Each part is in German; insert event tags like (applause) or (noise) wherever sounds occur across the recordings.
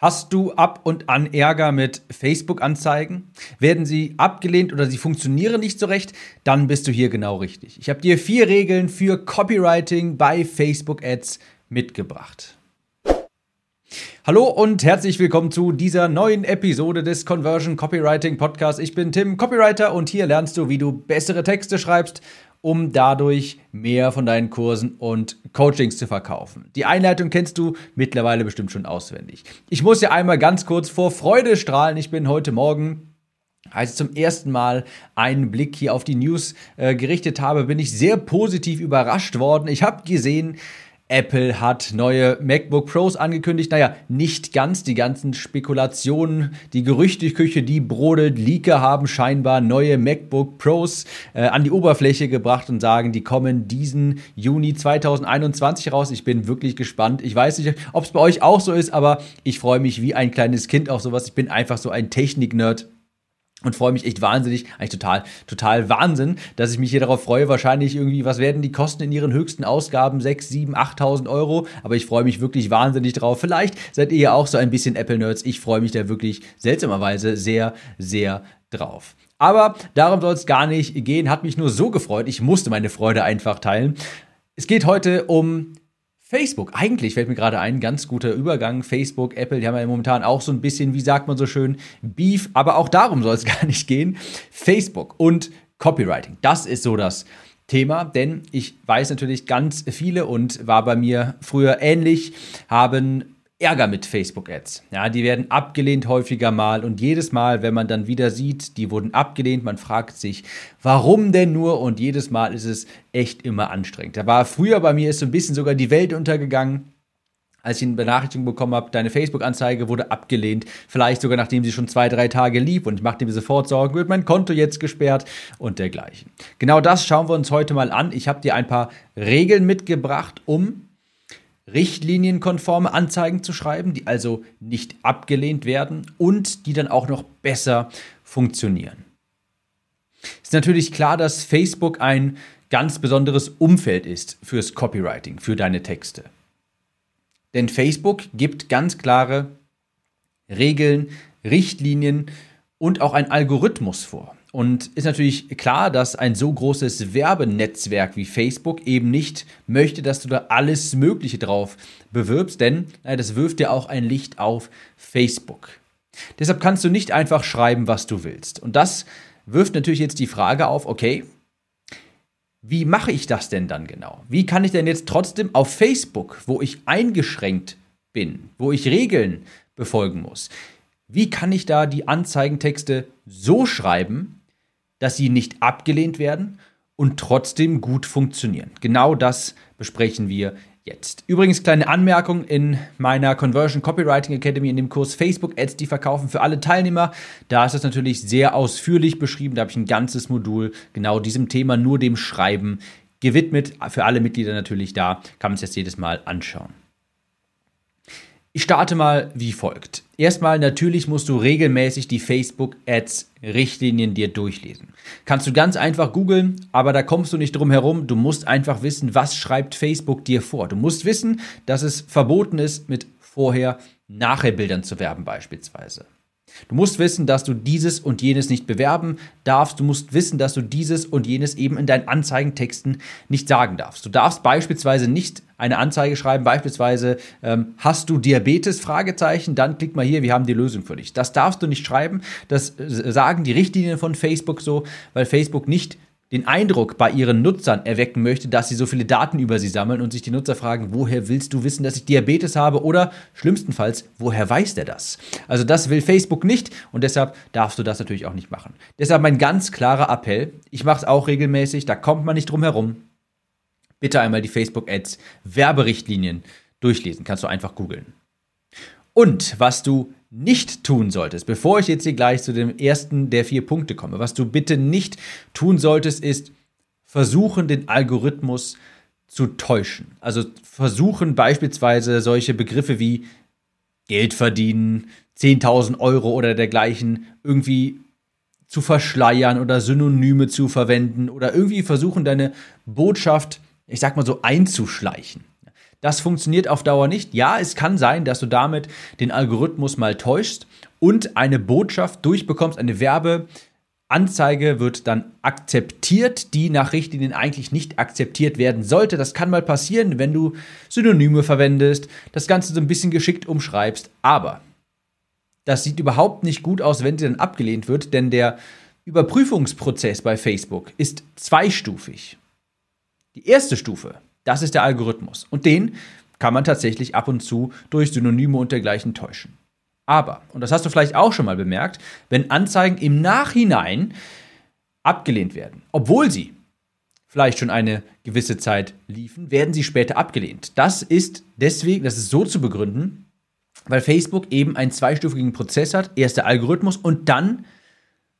Hast du ab und an Ärger mit Facebook-Anzeigen? Werden sie abgelehnt oder sie funktionieren nicht so recht? Dann bist du hier genau richtig. Ich habe dir vier Regeln für Copywriting bei Facebook-Ads mitgebracht. Hallo und herzlich willkommen zu dieser neuen Episode des Conversion Copywriting Podcasts. Ich bin Tim, Copywriter und hier lernst du, wie du bessere Texte schreibst um dadurch mehr von deinen Kursen und Coachings zu verkaufen. Die Einleitung kennst du mittlerweile bestimmt schon auswendig. Ich muss ja einmal ganz kurz vor Freude strahlen. Ich bin heute Morgen als ich zum ersten Mal einen Blick hier auf die News äh, gerichtet habe, bin ich sehr positiv überrascht worden. Ich habe gesehen, Apple hat neue MacBook Pros angekündigt. Naja, nicht ganz. Die ganzen Spekulationen, die Gerüchteküche, die brodelt. Leaker haben scheinbar neue MacBook Pros äh, an die Oberfläche gebracht und sagen, die kommen diesen Juni 2021 raus. Ich bin wirklich gespannt. Ich weiß nicht, ob es bei euch auch so ist, aber ich freue mich wie ein kleines Kind auf sowas. Ich bin einfach so ein Technik-Nerd und freue mich echt wahnsinnig, eigentlich total, total Wahnsinn, dass ich mich hier darauf freue. Wahrscheinlich irgendwie, was werden die Kosten in ihren höchsten Ausgaben? 6, 7, 8.000 Euro. Aber ich freue mich wirklich wahnsinnig drauf. Vielleicht seid ihr ja auch so ein bisschen Apple-Nerds. Ich freue mich da wirklich seltsamerweise sehr, sehr drauf. Aber darum soll es gar nicht gehen. Hat mich nur so gefreut. Ich musste meine Freude einfach teilen. Es geht heute um Facebook, eigentlich fällt mir gerade ein, ganz guter Übergang. Facebook, Apple, die haben ja momentan auch so ein bisschen, wie sagt man so schön, Beef, aber auch darum soll es (laughs) gar nicht gehen. Facebook und Copywriting, das ist so das Thema, denn ich weiß natürlich ganz viele und war bei mir früher ähnlich, haben Ärger mit Facebook-Ads. Ja, die werden abgelehnt häufiger mal und jedes Mal, wenn man dann wieder sieht, die wurden abgelehnt, man fragt sich, warum denn nur? Und jedes Mal ist es echt immer anstrengend. Da war früher bei mir ist so ein bisschen sogar die Welt untergegangen. Als ich eine Benachrichtigung bekommen habe, deine Facebook-Anzeige wurde abgelehnt, vielleicht sogar nachdem sie schon zwei, drei Tage lief und ich machte mir sofort Sorgen, wird mein Konto jetzt gesperrt und dergleichen. Genau das schauen wir uns heute mal an. Ich habe dir ein paar Regeln mitgebracht, um richtlinienkonforme Anzeigen zu schreiben, die also nicht abgelehnt werden und die dann auch noch besser funktionieren. Ist natürlich klar, dass Facebook ein ganz besonderes Umfeld ist fürs Copywriting, für deine Texte. Denn Facebook gibt ganz klare Regeln, Richtlinien und auch ein Algorithmus vor. Und ist natürlich klar, dass ein so großes Werbenetzwerk wie Facebook eben nicht möchte, dass du da alles Mögliche drauf bewirbst, denn äh, das wirft dir auch ein Licht auf Facebook. Deshalb kannst du nicht einfach schreiben, was du willst. Und das wirft natürlich jetzt die Frage auf, okay, wie mache ich das denn dann genau? Wie kann ich denn jetzt trotzdem auf Facebook, wo ich eingeschränkt bin, wo ich Regeln befolgen muss, wie kann ich da die Anzeigentexte so schreiben, dass sie nicht abgelehnt werden und trotzdem gut funktionieren. Genau das besprechen wir jetzt. Übrigens, kleine Anmerkung in meiner Conversion Copywriting Academy in dem Kurs Facebook Ads, die verkaufen für alle Teilnehmer. Da ist das natürlich sehr ausführlich beschrieben. Da habe ich ein ganzes Modul genau diesem Thema, nur dem Schreiben gewidmet. Für alle Mitglieder natürlich da. Kann man es jetzt jedes Mal anschauen. Ich starte mal wie folgt. Erstmal natürlich musst du regelmäßig die Facebook Ads Richtlinien dir durchlesen. Kannst du ganz einfach googeln, aber da kommst du nicht drum herum. Du musst einfach wissen, was schreibt Facebook dir vor. Du musst wissen, dass es verboten ist, mit vorher nachher Bildern zu werben beispielsweise. Du musst wissen, dass du dieses und jenes nicht bewerben darfst. Du musst wissen, dass du dieses und jenes eben in deinen Anzeigentexten nicht sagen darfst. Du darfst beispielsweise nicht eine Anzeige schreiben, beispielsweise ähm, hast du Diabetes? Fragezeichen, dann klick mal hier, wir haben die Lösung für dich. Das darfst du nicht schreiben. Das äh, sagen die Richtlinien von Facebook so, weil Facebook nicht den Eindruck bei ihren Nutzern erwecken möchte, dass sie so viele Daten über sie sammeln und sich die Nutzer fragen, woher willst du wissen, dass ich Diabetes habe oder schlimmstenfalls, woher weiß der das? Also das will Facebook nicht und deshalb darfst du das natürlich auch nicht machen. Deshalb mein ganz klarer Appell, ich mache es auch regelmäßig, da kommt man nicht drum herum. Bitte einmal die Facebook Ads Werberichtlinien durchlesen, kannst du einfach googeln. Und was du nicht tun solltest, bevor ich jetzt hier gleich zu dem ersten der vier Punkte komme, was du bitte nicht tun solltest, ist versuchen, den Algorithmus zu täuschen. Also versuchen beispielsweise solche Begriffe wie Geld verdienen, 10.000 Euro oder dergleichen irgendwie zu verschleiern oder Synonyme zu verwenden oder irgendwie versuchen, deine Botschaft, ich sag mal so, einzuschleichen. Das funktioniert auf Dauer nicht. Ja, es kann sein, dass du damit den Algorithmus mal täuschst und eine Botschaft durchbekommst, eine Werbeanzeige wird dann akzeptiert, die nach Richtlinien eigentlich nicht akzeptiert werden sollte. Das kann mal passieren, wenn du Synonyme verwendest, das Ganze so ein bisschen geschickt umschreibst. Aber das sieht überhaupt nicht gut aus, wenn sie dann abgelehnt wird, denn der Überprüfungsprozess bei Facebook ist zweistufig. Die erste Stufe, das ist der Algorithmus. Und den kann man tatsächlich ab und zu durch Synonyme und dergleichen täuschen. Aber, und das hast du vielleicht auch schon mal bemerkt, wenn Anzeigen im Nachhinein abgelehnt werden, obwohl sie vielleicht schon eine gewisse Zeit liefen, werden sie später abgelehnt. Das ist deswegen, das ist so zu begründen, weil Facebook eben einen zweistufigen Prozess hat. Erst der Algorithmus und dann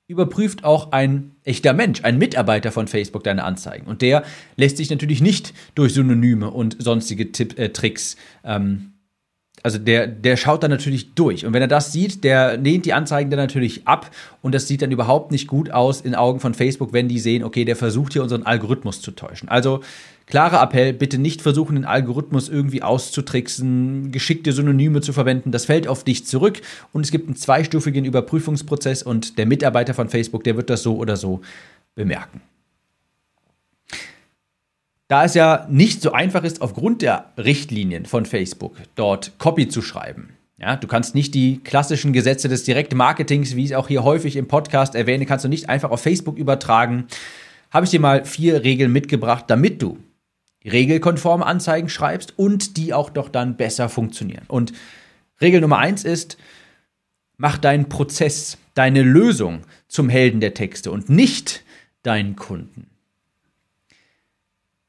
überprüft auch ein echter Mensch, ein Mitarbeiter von Facebook deine Anzeigen. Und der lässt sich natürlich nicht durch Synonyme und sonstige Tipp, äh, Tricks ähm, also der, der schaut dann natürlich durch. Und wenn er das sieht, der lehnt die Anzeigen dann natürlich ab. Und das sieht dann überhaupt nicht gut aus in Augen von Facebook, wenn die sehen, okay, der versucht hier unseren Algorithmus zu täuschen. Also klarer Appell, bitte nicht versuchen, den Algorithmus irgendwie auszutricksen, geschickte Synonyme zu verwenden. Das fällt auf dich zurück. Und es gibt einen zweistufigen Überprüfungsprozess und der Mitarbeiter von Facebook, der wird das so oder so bemerken. Da es ja nicht so einfach ist, aufgrund der Richtlinien von Facebook dort Copy zu schreiben. Ja, du kannst nicht die klassischen Gesetze des Direktmarketings, wie ich es auch hier häufig im Podcast erwähne, kannst du nicht einfach auf Facebook übertragen. Habe ich dir mal vier Regeln mitgebracht, damit du regelkonforme Anzeigen schreibst und die auch doch dann besser funktionieren. Und Regel Nummer eins ist, mach deinen Prozess, deine Lösung zum Helden der Texte und nicht deinen Kunden.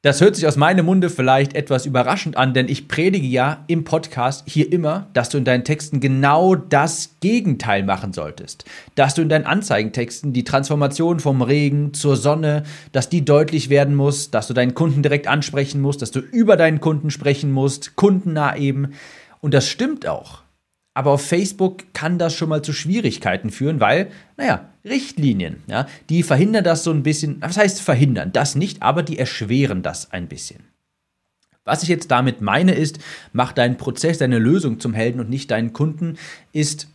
Das hört sich aus meinem Munde vielleicht etwas überraschend an, denn ich predige ja im Podcast hier immer, dass du in deinen Texten genau das Gegenteil machen solltest. Dass du in deinen Anzeigentexten die Transformation vom Regen zur Sonne, dass die deutlich werden muss, dass du deinen Kunden direkt ansprechen musst, dass du über deinen Kunden sprechen musst, kundennah eben. Und das stimmt auch. Aber auf Facebook kann das schon mal zu Schwierigkeiten führen, weil, naja, Richtlinien, ja, die verhindern das so ein bisschen. Was heißt verhindern? Das nicht, aber die erschweren das ein bisschen. Was ich jetzt damit meine ist, mach deinen Prozess, deine Lösung zum Helden und nicht deinen Kunden, ist,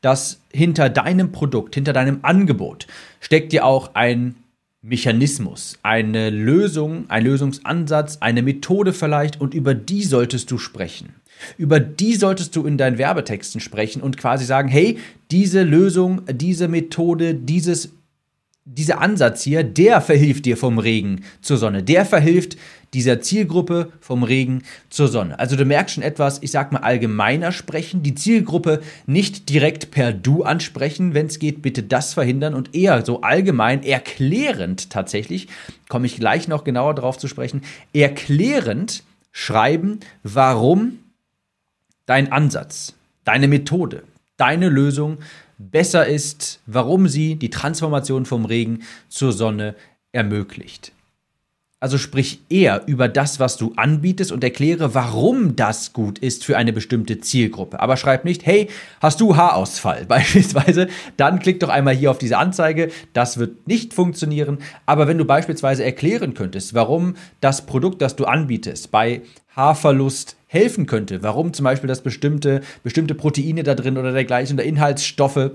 dass hinter deinem Produkt, hinter deinem Angebot steckt dir auch ein Mechanismus, eine Lösung, ein Lösungsansatz, eine Methode vielleicht und über die solltest du sprechen. Über die solltest du in deinen Werbetexten sprechen und quasi sagen, hey, diese Lösung, diese Methode, dieses, dieser Ansatz hier, der verhilft dir vom Regen zur Sonne. Der verhilft dieser Zielgruppe vom Regen zur Sonne. Also du merkst schon etwas, ich sag mal allgemeiner sprechen, die Zielgruppe nicht direkt per Du ansprechen, wenn es geht, bitte das verhindern und eher so allgemein erklärend tatsächlich, komme ich gleich noch genauer drauf zu sprechen, erklärend schreiben, warum dein Ansatz, deine Methode, deine Lösung besser ist, warum sie die Transformation vom Regen zur Sonne ermöglicht. Also sprich eher über das, was du anbietest und erkläre, warum das gut ist für eine bestimmte Zielgruppe. Aber schreib nicht, hey, hast du Haarausfall (laughs) beispielsweise, dann klick doch einmal hier auf diese Anzeige. Das wird nicht funktionieren. Aber wenn du beispielsweise erklären könntest, warum das Produkt, das du anbietest, bei Haarverlust helfen könnte, warum zum Beispiel das bestimmte, bestimmte Proteine da drin oder dergleichen oder Inhaltsstoffe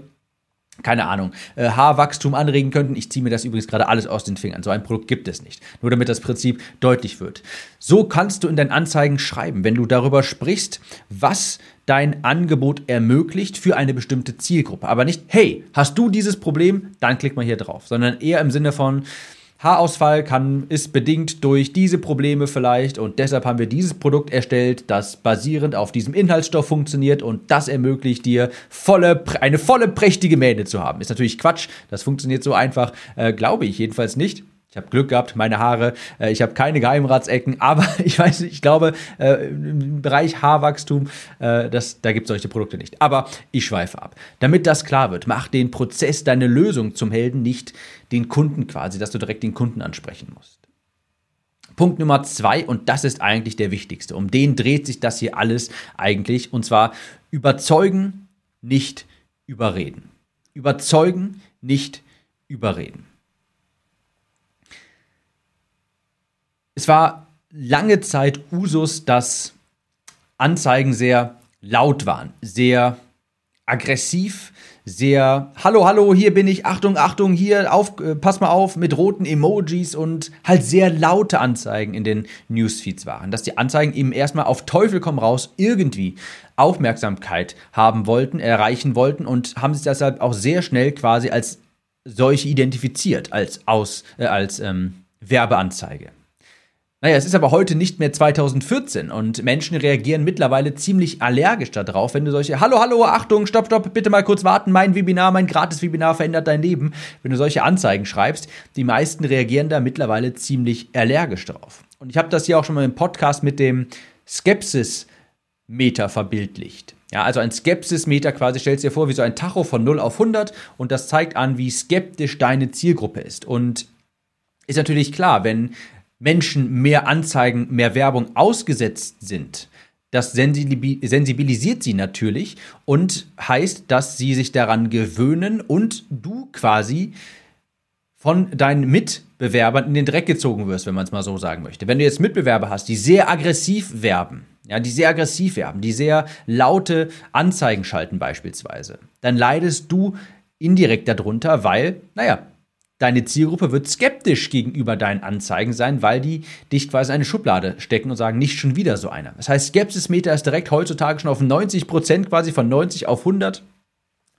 keine Ahnung, äh, Haarwachstum anregen könnten. Ich ziehe mir das übrigens gerade alles aus den Fingern. So ein Produkt gibt es nicht. Nur damit das Prinzip deutlich wird. So kannst du in deinen Anzeigen schreiben, wenn du darüber sprichst, was dein Angebot ermöglicht für eine bestimmte Zielgruppe. Aber nicht, hey, hast du dieses Problem? Dann klick mal hier drauf. Sondern eher im Sinne von, Haarausfall kann, ist bedingt durch diese Probleme vielleicht und deshalb haben wir dieses Produkt erstellt, das basierend auf diesem Inhaltsstoff funktioniert und das ermöglicht dir volle, eine volle prächtige Mähne zu haben. Ist natürlich Quatsch, das funktioniert so einfach, äh, glaube ich jedenfalls nicht. Ich habe Glück gehabt, meine Haare, äh, ich habe keine Geheimratsecken, (laughs) aber ich weiß nicht, ich glaube, äh, im Bereich Haarwachstum, äh, das, da gibt es solche Produkte nicht. Aber ich schweife ab. Damit das klar wird, mach den Prozess, deine Lösung zum Helden, nicht den Kunden quasi, dass du direkt den Kunden ansprechen musst. Punkt Nummer zwei, und das ist eigentlich der wichtigste, um den dreht sich das hier alles eigentlich, und zwar überzeugen, nicht überreden. Überzeugen, nicht überreden. Es war lange Zeit Usus, dass Anzeigen sehr laut waren, sehr aggressiv, sehr Hallo, hallo, hier bin ich, Achtung, Achtung, hier, auf, äh, pass mal auf, mit roten Emojis und halt sehr laute Anzeigen in den Newsfeeds waren. Dass die Anzeigen eben erstmal auf Teufel komm raus irgendwie Aufmerksamkeit haben wollten, erreichen wollten und haben sich deshalb auch sehr schnell quasi als solche identifiziert, als, aus, äh, als ähm, Werbeanzeige. Naja, es ist aber heute nicht mehr 2014 und Menschen reagieren mittlerweile ziemlich allergisch darauf, wenn du solche Hallo, hallo, Achtung, stopp, stopp, bitte mal kurz warten, mein Webinar, mein Gratis-Webinar verändert dein Leben. Wenn du solche Anzeigen schreibst, die meisten reagieren da mittlerweile ziemlich allergisch drauf. Und ich habe das hier auch schon mal im Podcast mit dem Skepsis-Meter verbildlicht. Ja, also ein Skepsis-Meter quasi stellst dir vor wie so ein Tacho von 0 auf 100 und das zeigt an, wie skeptisch deine Zielgruppe ist. Und ist natürlich klar, wenn Menschen mehr Anzeigen, mehr Werbung ausgesetzt sind, das sensibilisiert sie natürlich und heißt, dass sie sich daran gewöhnen und du quasi von deinen Mitbewerbern in den Dreck gezogen wirst, wenn man es mal so sagen möchte. Wenn du jetzt Mitbewerber hast, die sehr aggressiv werben, ja, die sehr aggressiv werben, die sehr laute Anzeigen schalten beispielsweise, dann leidest du indirekt darunter, weil, naja, deine Zielgruppe wird skeptisch gegenüber deinen Anzeigen sein, weil die dich quasi in eine Schublade stecken und sagen, nicht schon wieder so einer. Das heißt, Skepsismeter ist direkt heutzutage schon auf 90 Prozent, quasi von 90 auf 100.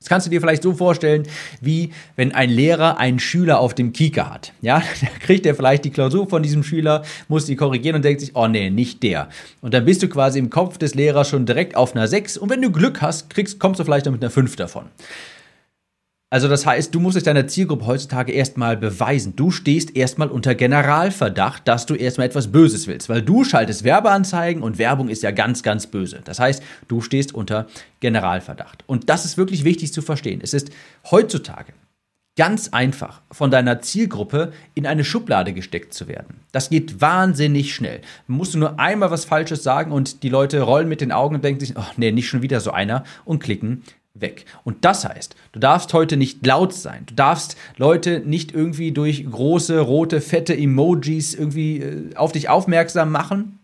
Das kannst du dir vielleicht so vorstellen, wie wenn ein Lehrer einen Schüler auf dem Kieker hat. Ja, (laughs) da kriegt er vielleicht die Klausur von diesem Schüler, muss die korrigieren und denkt sich, oh nee, nicht der. Und dann bist du quasi im Kopf des Lehrers schon direkt auf einer 6 und wenn du Glück hast, kriegst, kommst du vielleicht noch mit einer 5 davon. Also das heißt, du musst es deiner Zielgruppe heutzutage erstmal beweisen. Du stehst erstmal unter Generalverdacht, dass du erstmal etwas Böses willst, weil du schaltest Werbeanzeigen und Werbung ist ja ganz, ganz böse. Das heißt, du stehst unter Generalverdacht. Und das ist wirklich wichtig zu verstehen. Es ist heutzutage ganz einfach, von deiner Zielgruppe in eine Schublade gesteckt zu werden. Das geht wahnsinnig schnell. Musst du nur einmal was Falsches sagen und die Leute rollen mit den Augen und denken sich, oh nee, nicht schon wieder so einer und klicken weg. Und das heißt, du darfst heute nicht laut sein. Du darfst Leute nicht irgendwie durch große, rote, fette Emojis irgendwie äh, auf dich aufmerksam machen.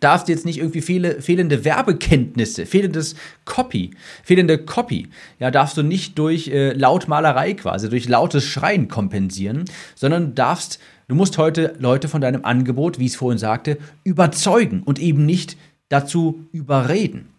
Darfst jetzt nicht irgendwie fehle, fehlende Werbekenntnisse, fehlendes Copy, fehlende Copy, ja, darfst du nicht durch äh, Lautmalerei quasi, durch lautes Schreien kompensieren, sondern darfst, du musst heute Leute von deinem Angebot, wie ich es vorhin sagte, überzeugen und eben nicht dazu überreden.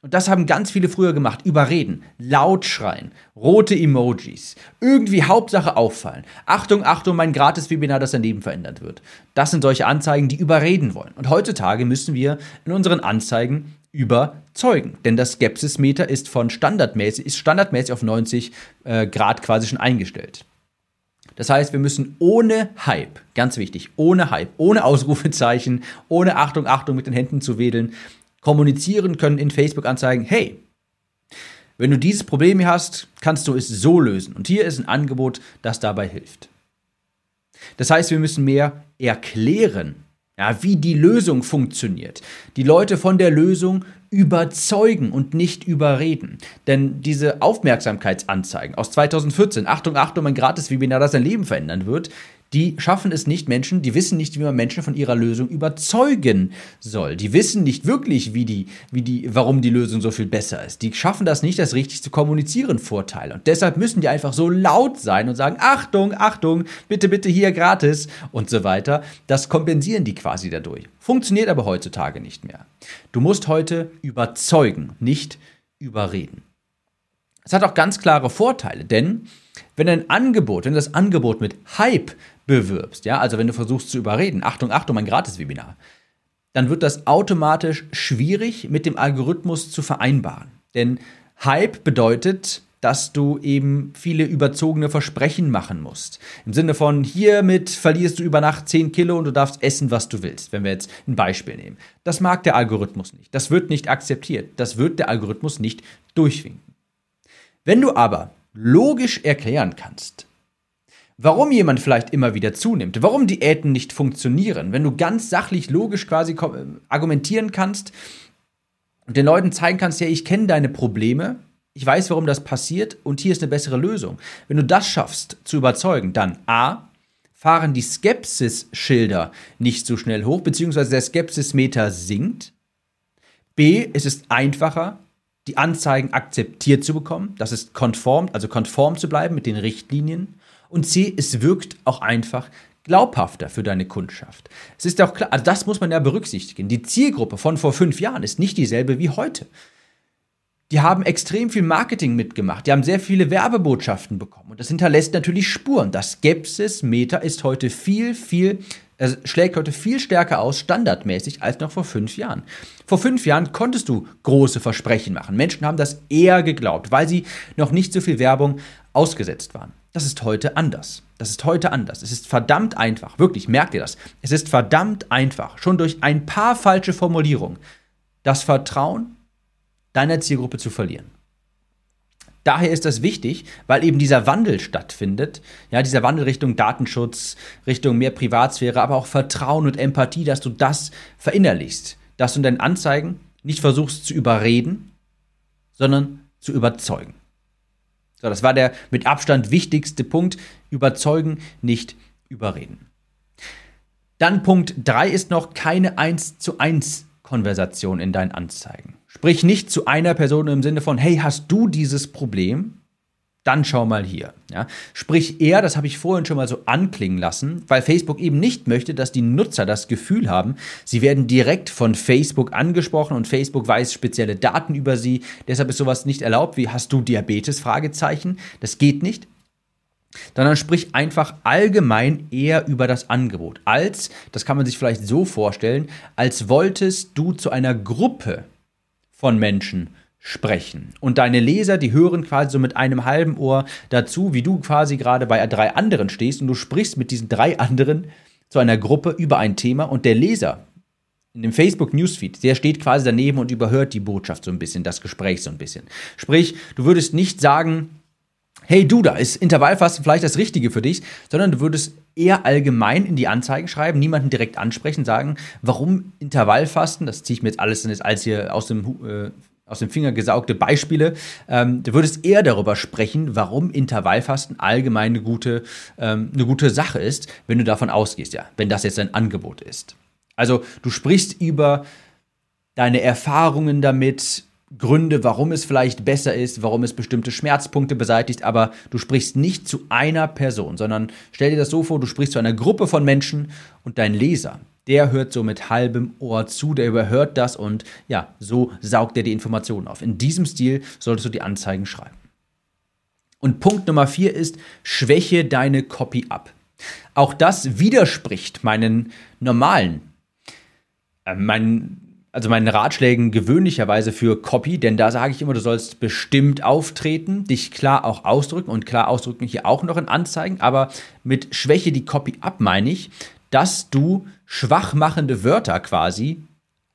Und das haben ganz viele früher gemacht. Überreden, laut schreien, rote Emojis, irgendwie Hauptsache auffallen. Achtung, Achtung, mein Gratis-Webinar, das dein Leben verändert wird. Das sind solche Anzeigen, die überreden wollen. Und heutzutage müssen wir in unseren Anzeigen überzeugen. Denn das Skepsismeter ist von standardmäßig, ist standardmäßig auf 90 äh, Grad quasi schon eingestellt. Das heißt, wir müssen ohne Hype, ganz wichtig, ohne Hype, ohne Ausrufezeichen, ohne Achtung, Achtung mit den Händen zu wedeln, kommunizieren können in Facebook-Anzeigen, hey, wenn du dieses Problem hier hast, kannst du es so lösen. Und hier ist ein Angebot, das dabei hilft. Das heißt, wir müssen mehr erklären, ja, wie die Lösung funktioniert. Die Leute von der Lösung überzeugen und nicht überreden. Denn diese Aufmerksamkeitsanzeigen aus 2014, Achtung, Achtung, ein Gratis-Webinar, das dein Leben verändern wird, die schaffen es nicht Menschen, die wissen nicht, wie man Menschen von ihrer Lösung überzeugen soll. Die wissen nicht wirklich, wie die, wie die, warum die Lösung so viel besser ist. Die schaffen das nicht, das richtig zu kommunizieren, Vorteile. Und deshalb müssen die einfach so laut sein und sagen, Achtung, Achtung, bitte, bitte hier gratis und so weiter. Das kompensieren die quasi dadurch. Funktioniert aber heutzutage nicht mehr. Du musst heute überzeugen, nicht überreden. Es hat auch ganz klare Vorteile, denn wenn ein Angebot, wenn das Angebot mit Hype bewirbst, ja, also wenn du versuchst zu überreden, Achtung, Achtung, mein Gratis-Webinar, dann wird das automatisch schwierig mit dem Algorithmus zu vereinbaren. Denn Hype bedeutet, dass du eben viele überzogene Versprechen machen musst. Im Sinne von, hiermit verlierst du über Nacht 10 Kilo und du darfst essen, was du willst, wenn wir jetzt ein Beispiel nehmen. Das mag der Algorithmus nicht. Das wird nicht akzeptiert. Das wird der Algorithmus nicht durchwinken. Wenn du aber logisch erklären kannst, warum jemand vielleicht immer wieder zunimmt, warum Diäten nicht funktionieren, wenn du ganz sachlich, logisch quasi argumentieren kannst und den Leuten zeigen kannst, ja, ich kenne deine Probleme, ich weiß, warum das passiert und hier ist eine bessere Lösung. Wenn du das schaffst zu überzeugen, dann A, fahren die Skepsis-Schilder nicht so schnell hoch, beziehungsweise der Skepsismeter sinkt. B, es ist einfacher, die Anzeigen akzeptiert zu bekommen. Das ist konform, also konform zu bleiben mit den Richtlinien. Und C, es wirkt auch einfach glaubhafter für deine Kundschaft. Es ist auch klar, also das muss man ja berücksichtigen. Die Zielgruppe von vor fünf Jahren ist nicht dieselbe wie heute. Die haben extrem viel Marketing mitgemacht. Die haben sehr viele Werbebotschaften bekommen. Und das hinterlässt natürlich Spuren. Das Skepsis-Meter ist heute viel, viel, äh, schlägt heute viel stärker aus, standardmäßig, als noch vor fünf Jahren. Vor fünf Jahren konntest du große Versprechen machen. Menschen haben das eher geglaubt, weil sie noch nicht so viel Werbung ausgesetzt waren. Das ist heute anders. Das ist heute anders. Es ist verdammt einfach. Wirklich, merkt ihr das? Es ist verdammt einfach, schon durch ein paar falsche Formulierungen, das Vertrauen deiner Zielgruppe zu verlieren. Daher ist das wichtig, weil eben dieser Wandel stattfindet, ja, dieser Wandel Richtung Datenschutz, Richtung mehr Privatsphäre, aber auch Vertrauen und Empathie, dass du das verinnerlichst, dass du in deinen Anzeigen nicht versuchst zu überreden, sondern zu überzeugen. So, das war der mit Abstand wichtigste Punkt. Überzeugen, nicht überreden. Dann Punkt 3 ist noch keine 1 zu 1 Konversation in deinen Anzeigen. Sprich nicht zu einer Person im Sinne von, hey, hast du dieses Problem? Dann schau mal hier. Ja. Sprich eher, das habe ich vorhin schon mal so anklingen lassen, weil Facebook eben nicht möchte, dass die Nutzer das Gefühl haben, sie werden direkt von Facebook angesprochen und Facebook weiß spezielle Daten über sie. Deshalb ist sowas nicht erlaubt wie hast du Diabetes? Fragezeichen. Das geht nicht. Dann sprich einfach allgemein eher über das Angebot. Als, das kann man sich vielleicht so vorstellen, als wolltest du zu einer Gruppe von Menschen sprechen. Und deine Leser, die hören quasi so mit einem halben Ohr dazu, wie du quasi gerade bei drei anderen stehst und du sprichst mit diesen drei anderen zu einer Gruppe über ein Thema und der Leser in dem Facebook Newsfeed, der steht quasi daneben und überhört die Botschaft so ein bisschen, das Gespräch so ein bisschen. Sprich, du würdest nicht sagen, hey du, da ist Intervallfasten vielleicht das Richtige für dich, sondern du würdest eher allgemein in die Anzeigen schreiben, niemanden direkt ansprechen, sagen, warum Intervallfasten, das ziehe ich mir jetzt alles als hier aus dem, äh, aus dem Finger gesaugte Beispiele, ähm, du würdest eher darüber sprechen, warum Intervallfasten allgemein eine gute, ähm, eine gute Sache ist, wenn du davon ausgehst, ja, wenn das jetzt ein Angebot ist. Also du sprichst über deine Erfahrungen damit, Gründe, warum es vielleicht besser ist, warum es bestimmte Schmerzpunkte beseitigt, aber du sprichst nicht zu einer Person, sondern stell dir das so vor, du sprichst zu einer Gruppe von Menschen und dein Leser, der hört so mit halbem Ohr zu, der überhört das und ja, so saugt er die Informationen auf. In diesem Stil solltest du die Anzeigen schreiben. Und Punkt Nummer vier ist, schwäche deine Copy ab. Auch das widerspricht meinen normalen, äh, meinen also meinen Ratschlägen gewöhnlicherweise für Copy, denn da sage ich immer, du sollst bestimmt auftreten, dich klar auch ausdrücken und klar ausdrücken hier auch noch in Anzeigen, aber mit Schwäche die Copy ab meine ich, dass du schwachmachende Wörter quasi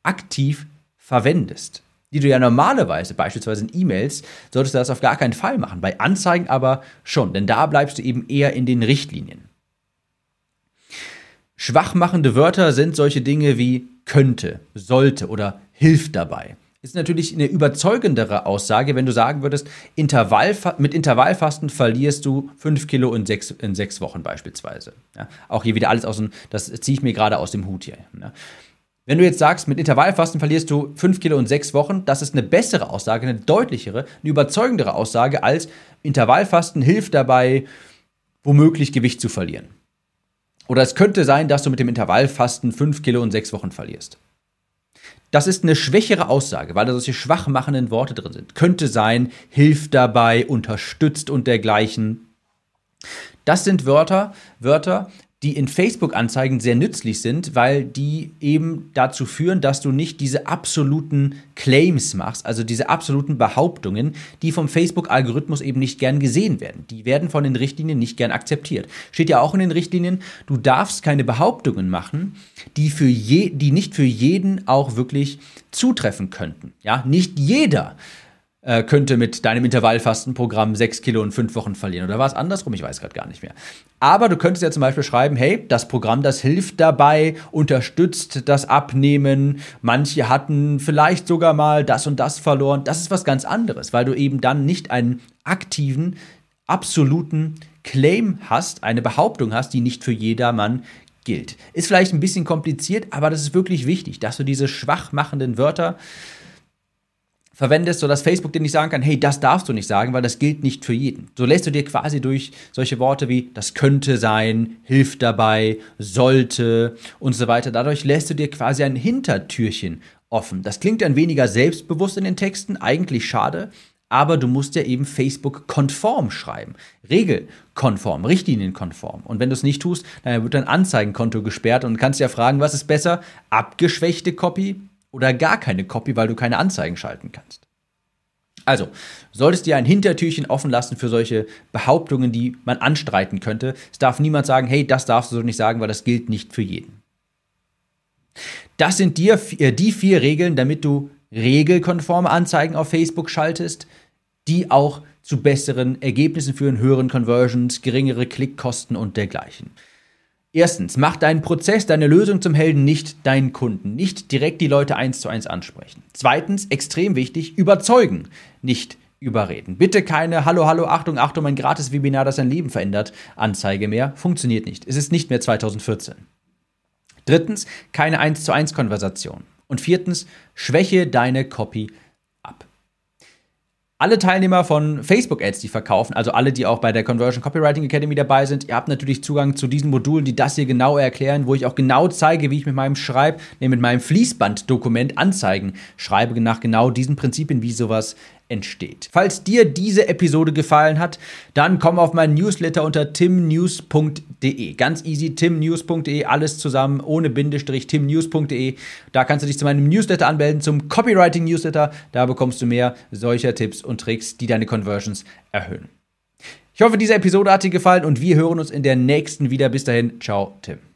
aktiv verwendest. Die du ja normalerweise, beispielsweise in E-Mails, solltest du das auf gar keinen Fall machen. Bei Anzeigen aber schon, denn da bleibst du eben eher in den Richtlinien. Schwachmachende Wörter sind solche Dinge wie könnte, sollte oder hilft dabei. Ist natürlich eine überzeugendere Aussage, wenn du sagen würdest, Intervallfa mit Intervallfasten verlierst du 5 Kilo in sechs, in sechs Wochen beispielsweise. Ja, auch hier wieder alles aus dem, das ziehe ich mir gerade aus dem Hut hier. Ja. Wenn du jetzt sagst, mit Intervallfasten verlierst du 5 Kilo in sechs Wochen, das ist eine bessere Aussage, eine deutlichere, eine überzeugendere Aussage als Intervallfasten hilft dabei, womöglich Gewicht zu verlieren. Oder es könnte sein, dass du mit dem Intervallfasten 5 Kilo in 6 Wochen verlierst. Das ist eine schwächere Aussage, weil da solche schwachmachenden Worte drin sind. Könnte sein, hilft dabei, unterstützt und dergleichen. Das sind Wörter, Wörter, die in Facebook-Anzeigen sehr nützlich sind, weil die eben dazu führen, dass du nicht diese absoluten Claims machst, also diese absoluten Behauptungen, die vom Facebook-Algorithmus eben nicht gern gesehen werden. Die werden von den Richtlinien nicht gern akzeptiert. Steht ja auch in den Richtlinien, du darfst keine Behauptungen machen, die, für je, die nicht für jeden auch wirklich zutreffen könnten. Ja, nicht jeder äh, könnte mit deinem Intervallfastenprogramm 6 Kilo in 5 Wochen verlieren. Oder war es andersrum? Ich weiß gerade gar nicht mehr. Aber du könntest ja zum Beispiel schreiben, hey, das Programm, das hilft dabei, unterstützt das Abnehmen. Manche hatten vielleicht sogar mal das und das verloren. Das ist was ganz anderes, weil du eben dann nicht einen aktiven, absoluten Claim hast, eine Behauptung hast, die nicht für jedermann gilt. Ist vielleicht ein bisschen kompliziert, aber das ist wirklich wichtig, dass du diese schwach machenden Wörter verwendest, sodass Facebook dir nicht sagen kann, hey, das darfst du nicht sagen, weil das gilt nicht für jeden. So lässt du dir quasi durch solche Worte wie das könnte sein, hilft dabei, sollte und so weiter, dadurch lässt du dir quasi ein Hintertürchen offen. Das klingt dann weniger selbstbewusst in den Texten, eigentlich schade, aber du musst ja eben Facebook konform schreiben. Regelkonform, richtlinienkonform. Und wenn du es nicht tust, dann wird dein Anzeigenkonto gesperrt und kannst ja fragen, was ist besser? Abgeschwächte Copy oder gar keine Copy, weil du keine Anzeigen schalten kannst. Also, solltest dir ein Hintertürchen offen lassen für solche Behauptungen, die man anstreiten könnte. Es darf niemand sagen, hey, das darfst du so nicht sagen, weil das gilt nicht für jeden. Das sind dir äh, die vier Regeln, damit du regelkonforme Anzeigen auf Facebook schaltest, die auch zu besseren Ergebnissen führen, höheren Conversions, geringere Klickkosten und dergleichen. Erstens, mach deinen Prozess, deine Lösung zum Helden nicht deinen Kunden. Nicht direkt die Leute eins zu eins ansprechen. Zweitens, extrem wichtig, überzeugen, nicht überreden. Bitte keine Hallo, Hallo, Achtung, Achtung, mein gratis Webinar, das dein Leben verändert, Anzeige mehr. Funktioniert nicht. Es ist nicht mehr 2014. Drittens, keine 1 zu 1 Konversation. Und viertens, schwäche deine Copy. Alle Teilnehmer von Facebook-Ads, die verkaufen, also alle, die auch bei der Conversion Copywriting Academy dabei sind, ihr habt natürlich Zugang zu diesen Modulen, die das hier genau erklären, wo ich auch genau zeige, wie ich mit meinem Schreib, nee, mit meinem Fließbanddokument Anzeigen schreibe, nach genau diesen Prinzipien, wie sowas entsteht. Falls dir diese Episode gefallen hat, dann komm auf meinen Newsletter unter timnews.de. Ganz easy, timnews.de, alles zusammen, ohne Bindestrich, timnews.de. Da kannst du dich zu meinem Newsletter anmelden, zum Copywriting Newsletter. Da bekommst du mehr solcher Tipps und Tricks, die deine Conversions erhöhen. Ich hoffe, diese Episode hat dir gefallen und wir hören uns in der nächsten wieder. Bis dahin, ciao, Tim.